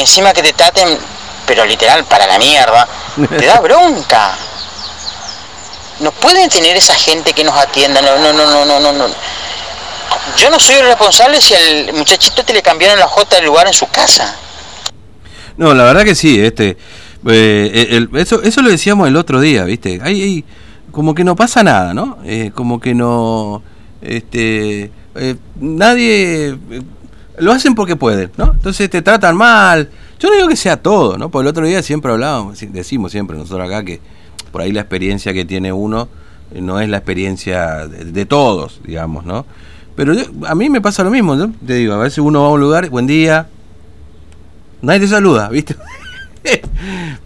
encima que te traten, pero literal, para la mierda, te da bronca. No pueden tener esa gente que nos atienda, no, no, no, no, no, no. Yo no soy el responsable si al muchachito te le cambiaron la J del lugar en su casa. No, la verdad que sí, este, eh, eso, eso lo decíamos el otro día, ¿viste? Hay, como que no pasa nada, ¿no? Eh, como que no, este, eh, nadie, lo hacen porque pueden, ¿no? Entonces te tratan mal. Yo no digo que sea todo, ¿no? Porque el otro día siempre hablábamos, decimos siempre nosotros acá que por ahí la experiencia que tiene uno no es la experiencia de, todos, digamos, ¿no? Pero a mí me pasa lo mismo, ¿no? Te digo, a veces uno va a un lugar, buen día, nadie te saluda, ¿viste?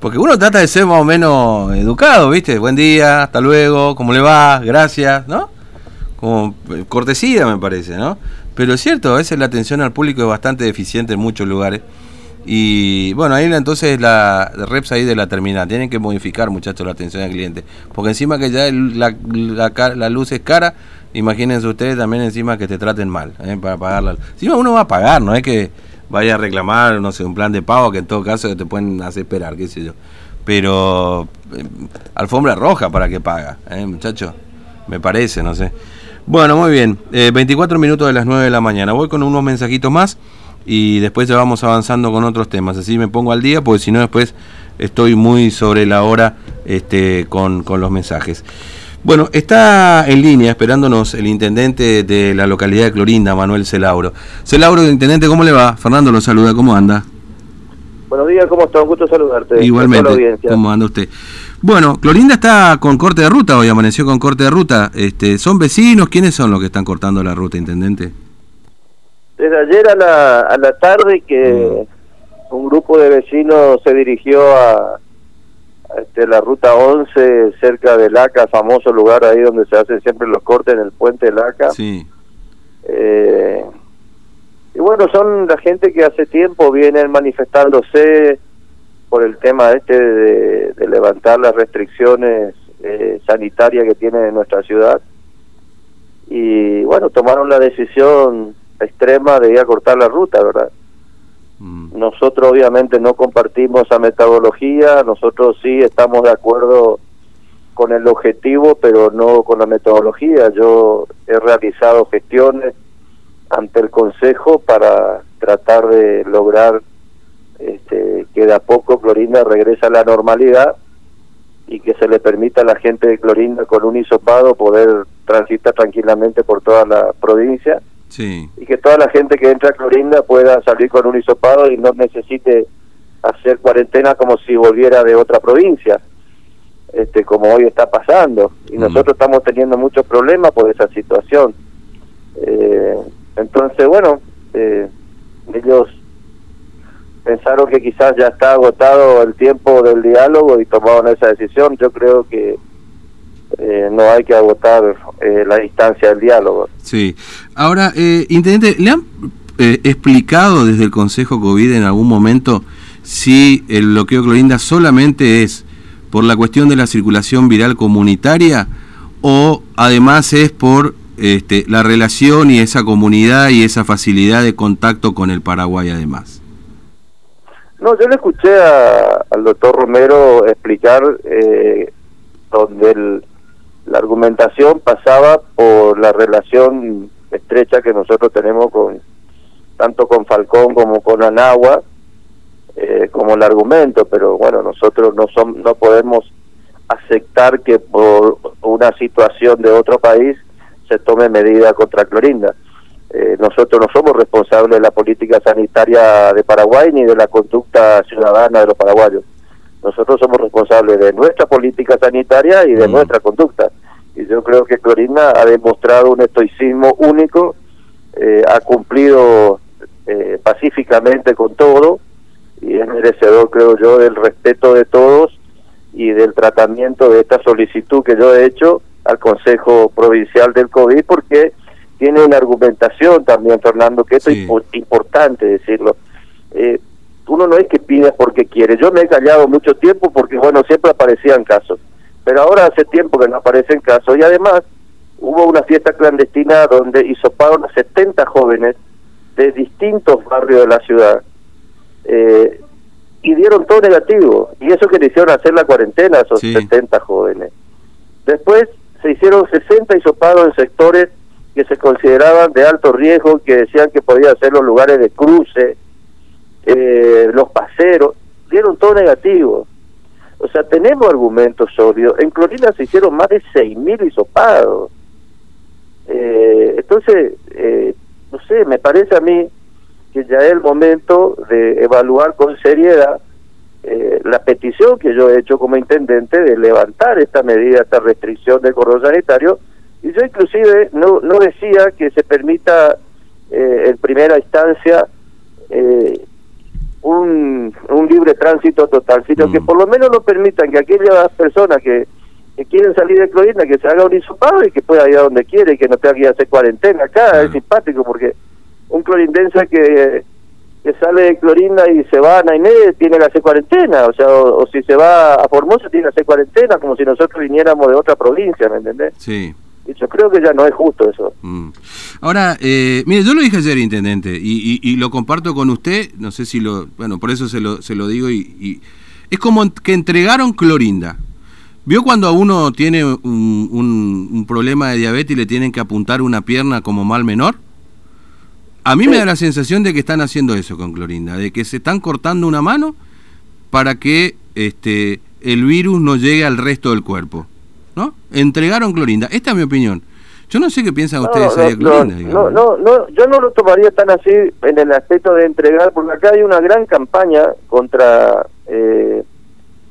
Porque uno trata de ser más o menos educado, ¿viste? Buen día, hasta luego, ¿cómo le va? Gracias, ¿no? Como eh, cortesía, me parece, ¿no? Pero es cierto, a veces la atención al público es bastante deficiente en muchos lugares. Y bueno, ahí entonces la reps ahí de la terminal. Tienen que modificar, muchachos, la atención al cliente. Porque encima que ya la, la, luz es cara, imagínense ustedes también encima que te traten mal, ¿eh? para pagarla. Encima uno va a pagar, no es que vaya a reclamar, no sé, un plan de pago que en todo caso te pueden hacer esperar, qué sé yo. Pero eh, alfombra roja para que paga, ¿eh, muchacho? Me parece, no sé. Bueno, muy bien. 24 eh, minutos de las 9 de la mañana. Voy con unos mensajitos más y después ya vamos avanzando con otros temas. Así me pongo al día, porque si no después estoy muy sobre la hora este, con, con los mensajes. Bueno, está en línea esperándonos el intendente de la localidad de Clorinda, Manuel Celauro. Celauro, intendente, ¿cómo le va? Fernando lo saluda, ¿cómo anda? Buenos días, ¿cómo está? Un gusto saludarte. Igualmente, ¿cómo anda usted? Bueno, Clorinda está con corte de ruta, hoy amaneció con corte de ruta. Este, ¿Son vecinos? ¿Quiénes son los que están cortando la ruta, intendente? Desde ayer a la, a la tarde que mm. un grupo de vecinos se dirigió a este, la ruta 11 cerca de Laca, famoso lugar ahí donde se hacen siempre los cortes en el puente Laca. Sí. Eh, bueno, son la gente que hace tiempo vienen manifestándose por el tema este de, levantar las restricciones eh, sanitarias que tiene nuestra ciudad. Y bueno, tomaron la decisión extrema de ir a cortar la ruta, ¿verdad? Mm. Nosotros obviamente no compartimos esa metodología, nosotros sí estamos de acuerdo con el objetivo, pero no con la metodología. Yo he realizado gestiones ante el Consejo para tratar de lograr este, que de a poco Clorinda regrese a la normalidad y que se le permita a la gente de Clorinda con un hisopado poder transitar tranquilamente por toda la provincia y que toda la gente que entra a Clorinda pueda salir con un hisopado y no necesite hacer cuarentena como si volviera de otra provincia, este como hoy está pasando. Y mm. nosotros estamos teniendo muchos problemas por esa situación. Eh, entonces, bueno, eh, ellos pensaron que quizás ya está agotado el tiempo del diálogo y tomaron esa decisión. Yo creo que eh, no hay que agotar eh, la distancia del diálogo. Sí. Ahora, eh, Intendente, ¿le han explicado desde el Consejo COVID en algún momento si el bloqueo Clorinda solamente es por la cuestión de la circulación viral comunitaria o además es por este, la relación y esa comunidad y esa facilidad de contacto con el Paraguay además? No, yo le escuché al doctor Romero explicar donde el, la argumentación pasaba por la relación estrecha que nosotros tenemos con tanto con Falcón como con Anagua eh, como el argumento pero bueno nosotros no son, no podemos aceptar que por una situación de otro país se tome medida contra Clorinda eh, nosotros no somos responsables de la política sanitaria de Paraguay ni de la conducta ciudadana de los paraguayos nosotros somos responsables de nuestra política sanitaria y de mm. nuestra conducta. Y yo creo que Clorinda ha demostrado un estoicismo único, eh, ha cumplido eh, pacíficamente con todo y es merecedor, creo yo, del respeto de todos y del tratamiento de esta solicitud que yo he hecho al Consejo Provincial del COVID porque tiene una argumentación también, Fernando, que esto es importante decirlo. Eh, uno no es que pida porque quiere. Yo me he callado mucho tiempo porque, bueno, siempre aparecían casos. Pero ahora hace tiempo que no aparecen casos. Y además hubo una fiesta clandestina donde hisoparon a 70 jóvenes de distintos barrios de la ciudad. eh, y dieron todo negativo. Y eso que le hicieron hacer la cuarentena a esos 70 jóvenes. Después se hicieron 60 hisopados en sectores que se consideraban de alto riesgo, que decían que podían ser los lugares de cruce, eh, los paseros, dieron todo negativo. O sea, tenemos argumentos sólidos. En Clorina se hicieron más de 6.000 hisopados. Eh, entonces, eh, no sé, me parece a mí que ya es el momento de evaluar con seriedad eh, la petición que yo he hecho como intendente de levantar esta medida, esta restricción del cordón sanitario, y yo inclusive no, no decía que se permita eh, en primera instancia eh, un, un libre tránsito total, sino que mm. por lo menos lo permitan que aquellas personas que, que quieren salir de Clorinda, que se haga un hisopado y que pueda ir a donde quiere y que no tenga que ir a hacer cuarentena acá, es simpático porque un clorindense que, que sale de Clorinda y se va a Nainé tiene que hacer cuarentena, o sea, o, si se va a Formosa tiene que hacer cuarentena, como si nosotros viniéramos de otra provincia, ¿me entendés? Sí. Y yo creo que ya no es justo eso. Mm. Ahora, eh, mire, yo lo dije ayer, intendente, y, y, lo comparto con usted, no sé si lo, bueno, por eso se lo, se lo digo, y, y es como que entregaron Clorinda. ¿Vio cuando a uno tiene un, un, un problema de diabetes y le tienen que apuntar una pierna como mal menor? A mí me da la sensación de que están haciendo eso con Clorinda, de que se están cortando una mano para que este el virus no llegue al resto del cuerpo. ¿No? Entregaron Clorinda. Esta es mi opinión. Yo no sé qué piensan ustedes no, de Clorinda. No, no, no, yo no lo tomaría tan así en el aspecto de entregar, porque acá hay una gran campaña contra eh,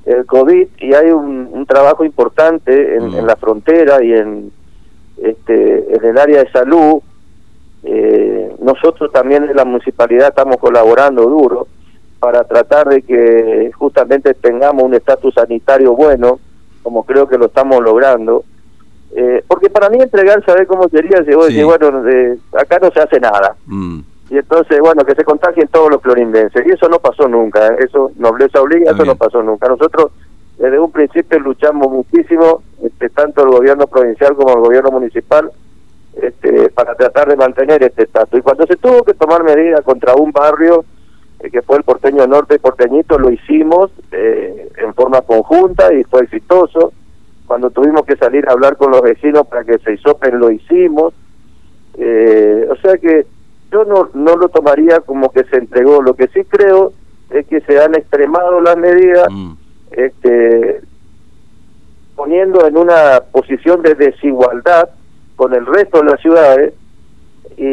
el COVID y hay un, trabajo importante en, en, la frontera y en, este, en el área de salud eh, nosotros también en la municipalidad estamos colaborando duro para tratar de que justamente tengamos un estatus sanitario bueno, como creo que lo estamos logrando. Eh, porque para mí entregar, saber cómo sería? Si vos bueno, acá no se hace nada. Mm. Y entonces, bueno, que se contagien todos los clorindenses. Y eso no pasó nunca, ¿eh? eso nobleza obliga, eso no pasó nunca. Nosotros desde un principio luchamos muchísimo, este, tanto el gobierno provincial como el gobierno municipal, este, para tratar de mantener este estatus. Y cuando se tuvo que tomar medidas contra un barrio, eh, que fue el porteño norte y porteñito, lo hicimos eh, en forma conjunta y fue exitoso. Cuando tuvimos que salir a hablar con los vecinos para que se hisopen, lo hicimos. Eh, o sea que yo no, no lo tomaría como que se entregó. Lo que sí creo es que se han extremado las medidas, mm. este, poniendo en una posición de desigualdad con el resto de las ciudades. Y,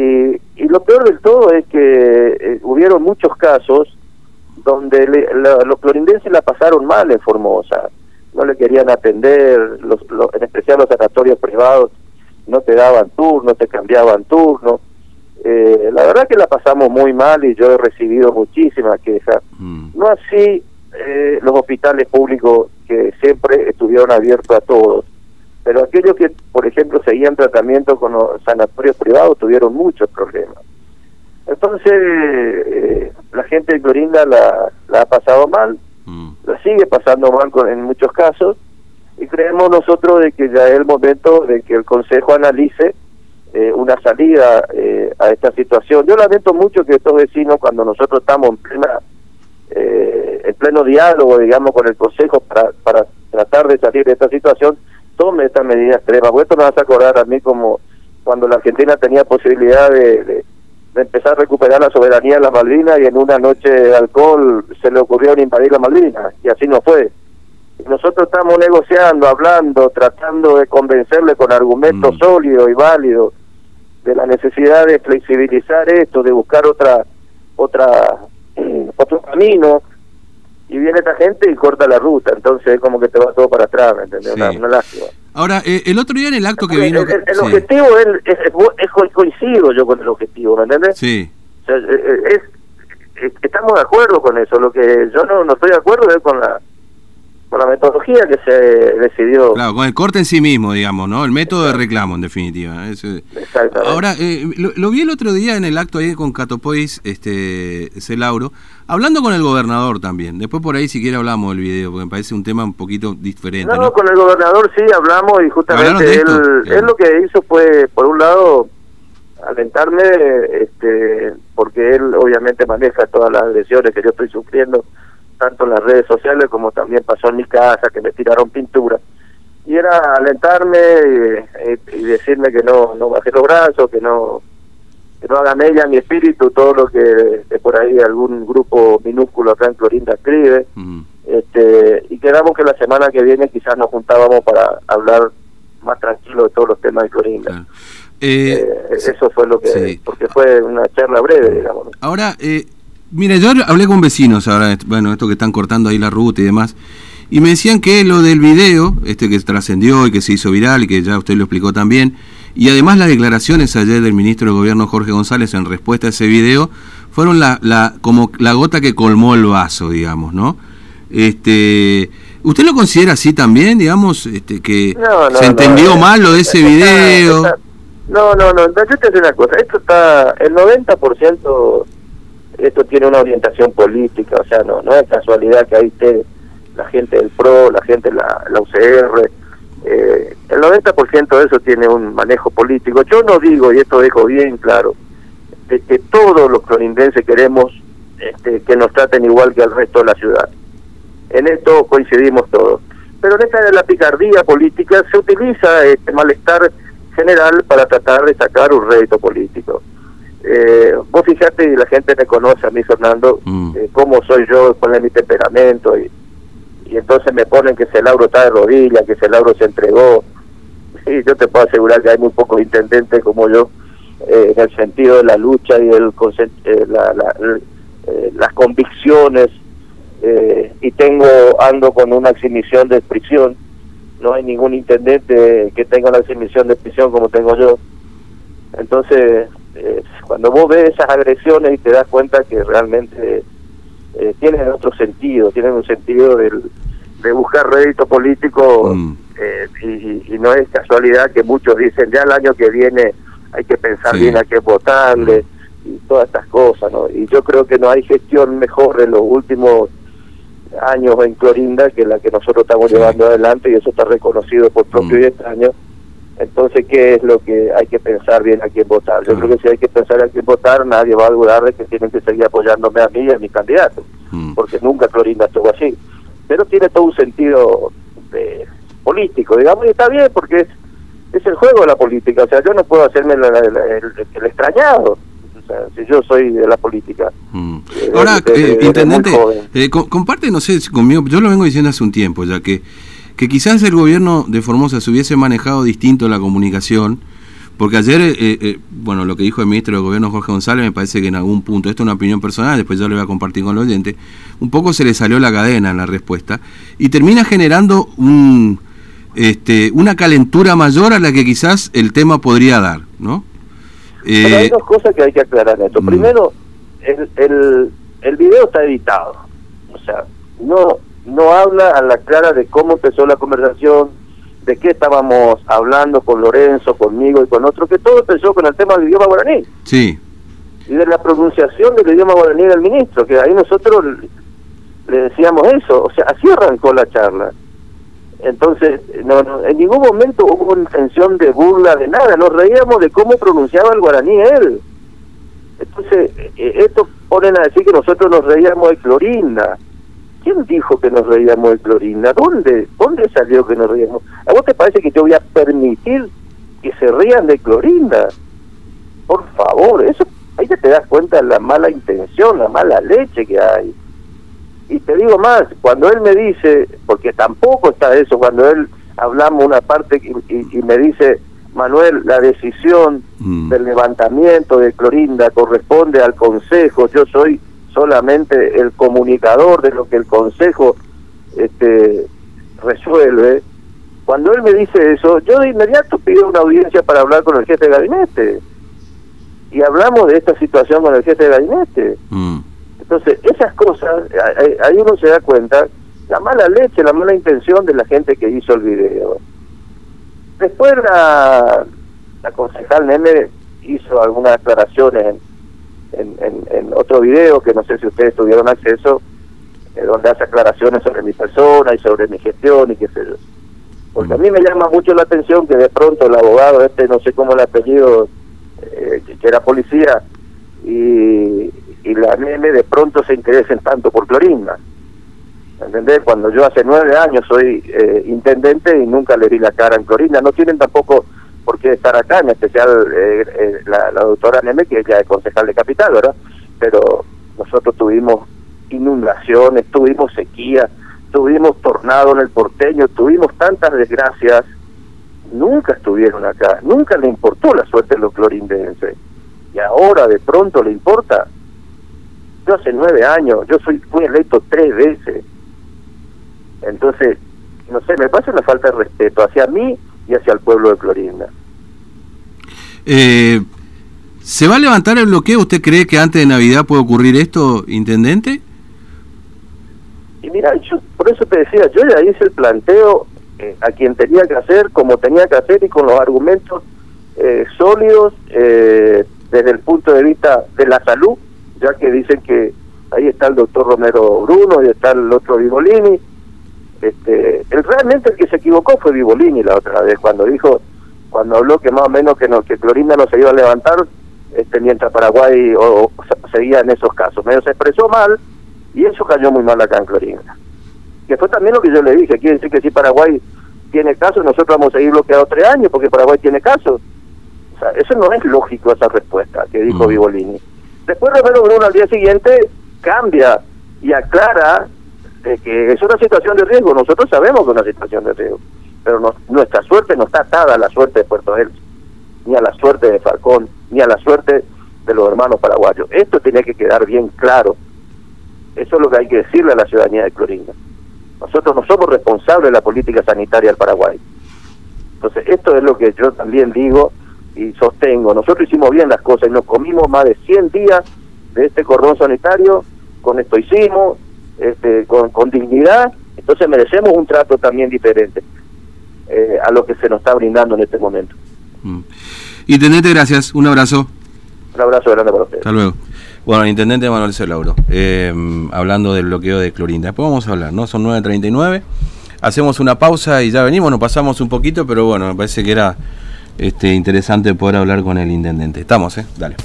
y lo peor del todo es que eh, hubieron muchos casos donde los clorindenses la pasaron mal en Formosa. No le querían atender, los, en especial los sanatorios privados no te daban turno, te cambiaban turno. Eh, la verdad que la pasamos muy mal y yo he recibido muchísimas quejas. Mm. No así eh, los hospitales públicos que siempre estuvieron abiertos a todos pero aquellos que, por ejemplo, seguían tratamiento con los sanatorios privados tuvieron muchos problemas. Entonces, eh, la gente de Clorinda la, ha pasado mal, mm. la sigue pasando mal con, en muchos casos, y creemos nosotros de que ya es el momento de que el Consejo analice eh, una salida eh, a esta situación. Yo lamento mucho que estos vecinos, cuando nosotros estamos en plena en pleno diálogo, digamos, con el Consejo para, para tratar de salir de esta situación, tome esta medida extrema. Porque esto me vas a acordar a mí como cuando la Argentina tenía posibilidad de, empezar a recuperar la soberanía de las Malvinas y en una noche de alcohol se le ocurrió invadir la Malvinas y así no fue. nosotros estamos negociando, hablando, tratando de convencerle con argumentos mm. sólidos y válidos de la necesidad de flexibilizar esto, de buscar otra otra otro camino y viene esta gente y corta la ruta, entonces es como que te va todo para atrás, ¿me entiendes? Una, lástima. Ahora, eh, el otro día en el acto que vino... El, objetivo es, es, coincido yo con el objetivo, ¿me entiendes? Sí. O sea, es, estamos de acuerdo con eso, lo que yo no, no estoy de acuerdo es con la con la metodología que se decidió. Claro, con el corte en sí mismo, digamos, ¿no? El método de reclamo, en definitiva. Exactamente. Ahora, eh, lo, vi el otro día en el acto ahí con Catopois, este, Celauro, hablando con el gobernador también. Después por ahí si quiere hablamos del video, porque me parece un tema un poquito diferente. No, con el gobernador sí hablamos y justamente él, él, lo que hizo fue, por un lado, alentarme, este, porque él obviamente maneja todas las agresiones que yo estoy sufriendo, tanto en las redes sociales como también pasó en mi casa, que me tiraron pintura. Y era alentarme y, decirme que no, no bajé los brazos, que no, que no haga mella mi espíritu todo lo que, por ahí algún grupo minúsculo acá en Clorinda escribe. este, y quedamos que la semana que viene quizás nos juntábamos para hablar más tranquilo de todos los temas de Clorinda. Eh, eh, eso fue lo que... Porque fue una charla breve, digamos. Ahora, eh, mire, yo hablé con vecinos ahora, bueno, esto que están cortando ahí la ruta y demás, y me decían que lo del video, este que trascendió y que se hizo viral y que ya usted lo explicó también, y además las declaraciones ayer del ministro del Gobierno Jorge González en respuesta a ese video, fueron la, la, como la gota que colmó el vaso, digamos, ¿no? Este, ¿Usted lo considera así también, digamos, este, que se entendió mal lo de ese video? no, no, no, yo te digo una cosa, esto está, el 90% esto tiene una orientación política, o sea, no no es casualidad que ahí esté la gente del PRO, la gente de la, UCR, eh, el 90% de eso tiene un manejo político. Yo no digo, y esto dejo bien claro, de que todos los clorindenses queremos este, que nos traten igual que al resto de la ciudad. En esto coincidimos todos. Pero en esta de la picardía política se utiliza este malestar general para tratar de sacar un rédito político. Eh, vos fijate, y la gente me conoce a mí, Fernando, mm. eh, cómo soy yo, cuál es mi temperamento, y, y entonces me ponen que ese Lauro está de rodillas, que ese Lauro se entregó. Y yo te puedo asegurar que hay muy pocos intendentes como yo, eh, en el sentido de la lucha y el, eh, la, las convicciones eh, y tengo ando con una exhibición de prisión no hay ningún intendente que tenga una exhibición de prisión como tengo yo entonces eh, cuando vos ves esas agresiones y te das cuenta que realmente eh, tienen otro sentido tienen un sentido del, de buscar rédito político mm. eh, y, no es casualidad que muchos dicen ya el año que viene hay que pensar bien a qué votarle mm. y todas estas cosas no y yo creo que no hay gestión mejor en los últimos años en Clorinda que la que nosotros estamos llevando adelante y eso está reconocido por propio mm. y extraño. Entonces, ¿qué es lo que hay que pensar bien a quién votar? Yo creo que si hay que pensar a quién votar, nadie va a dudar de que tienen que seguir apoyándome a mí y a mi candidato, mm. porque nunca Clorinda estuvo así. Pero tiene todo un sentido de, político, digamos, y está bien porque es, es el juego de la política. O sea, yo no puedo hacerme el extrañado si yo soy de la política. Mm. Eh, Ahora, eh, intendente, eh, comparte, no sé, conmigo, yo lo vengo diciendo hace un tiempo, ya que, que quizás el gobierno de Formosa se hubiese manejado distinto la comunicación, porque ayer, bueno, lo que dijo el ministro del gobierno Jorge González me parece que en algún punto, esto es una opinión personal, después yo lo voy a compartir con el oyente, un poco se le salió la cadena en la respuesta y termina generando un, este, una calentura mayor a la que quizás el tema podría dar, ¿no? Pero hay eh, dos cosas que hay que aclarar esto. Mm. Primero, el, el, el video está editado. O sea, no, no habla a la clara de cómo empezó la conversación, de qué estábamos hablando con Lorenzo, conmigo y con otro, que todo empezó con el tema del idioma guaraní. Sí. Y de la pronunciación del idioma guaraní del ministro, que ahí nosotros le decíamos eso. O sea, así arrancó la charla. Entonces, no, en ningún momento hubo intención de burla de nada, nos reíamos de cómo pronunciaba el guaraní él. Entonces, eh, esto ponen a decir que nosotros nos reíamos de Clorinda. ¿Quién dijo que nos reíamos de Clorinda? ¿Dónde, ¿Dónde salió que nos reíamos? ¿A vos te parece que yo voy a permitir que se rían de Clorinda? Por favor, eso ahí te das cuenta de la mala intención, la mala leche que hay. Y te digo más, cuando él me dice, porque tampoco está eso, cuando él hablamos una parte y, me dice, Manuel, la decisión mm. del levantamiento de Clorinda corresponde al Consejo, yo soy solamente el comunicador de lo que el Consejo este, resuelve. Cuando él me dice eso, yo de inmediato pido una audiencia para hablar con el jefe de gabinete. Y hablamos de esta situación con el jefe de gabinete. Mm. Entonces, esas cosas, ahí uno se da cuenta, la mala leche, la mala intención de la gente que hizo el video. Después la, la concejal Neme hizo algunas aclaraciones en, en, otro video que no sé si ustedes tuvieron acceso, eh, donde hace aclaraciones sobre mi persona y sobre mi gestión y qué sé yo. Porque a mí me llama mucho la atención que de pronto el abogado, este no sé cómo el apellido, eh, que era policía, y, y la nene de pronto se interesen tanto por Clorinda. ¿Entendés? Cuando yo hace nueve años soy eh, intendente y nunca le vi la cara en Clorinda, no tienen tampoco por qué estar acá, en especial eh, eh, la, la, doctora Neme, que ella es concejal de Capital, ¿verdad? Pero nosotros tuvimos inundaciones, tuvimos sequía, tuvimos tornado en el porteño, tuvimos tantas desgracias, nunca estuvieron acá, nunca le importó la suerte de los clorindenses. Y ahora de pronto le importa. Yo hace nueve años, yo soy, fui electo tres veces. Entonces, no sé, me pasa una falta de respeto hacia mí y hacia el pueblo de Clorinda. Eh, ¿Se va a levantar el bloqueo? ¿Usted cree que antes de Navidad puede ocurrir esto, intendente? Y mira, yo por eso te decía, yo ya hice el planteo eh, a quien tenía que hacer, como tenía que hacer y con los argumentos eh, sólidos eh, desde el punto de vista de la salud, ya que dicen que ahí está el doctor Romero Bruno y está el otro Vivolini. Este, el, realmente el que se equivocó fue Vivolini la otra vez, cuando dijo, cuando habló que más o menos que, no, que Clorinda no se iba a levantar este, mientras Paraguay o, o, seguía en esos casos. Medio se expresó mal y eso cayó muy mal acá en Clorinda. Que fue también lo que yo le dije, quiere decir que si Paraguay tiene caso, nosotros vamos a seguir bloqueados tres años porque Paraguay tiene caso. O sea, eso no es lógico esa respuesta que dijo mm. Vivolini. Después Romero Bruno al día siguiente cambia y aclara que es una situación de riesgo. Nosotros sabemos que es una situación de riesgo, pero no, nuestra suerte no está atada a la suerte de Puerto Elche, ni a la suerte de Falcón, ni a la suerte de los hermanos paraguayos. Esto tiene que quedar bien claro. Eso es lo que hay que decirle a la ciudadanía de Clorinda. Nosotros no somos responsables de la política sanitaria del Paraguay. Entonces, esto es lo que yo también digo y sostengo. Nosotros hicimos bien las cosas y nos comimos más de 100 días de este cordón sanitario, con esto hicimos, este, con, con dignidad, entonces merecemos un trato también diferente eh, a lo que se nos está brindando en este momento. Mm. Intendente, gracias. Un abrazo. Un abrazo grande para ustedes. Hasta luego. Bueno, el intendente Manuel Celauro, eh, hablando del bloqueo de Clorinda. Después vamos a hablar, ¿no? Son 9.39. Hacemos una pausa y ya venimos, nos pasamos un poquito, pero bueno, me parece que era este, interesante poder hablar con el intendente. Estamos, ¿eh? Dale.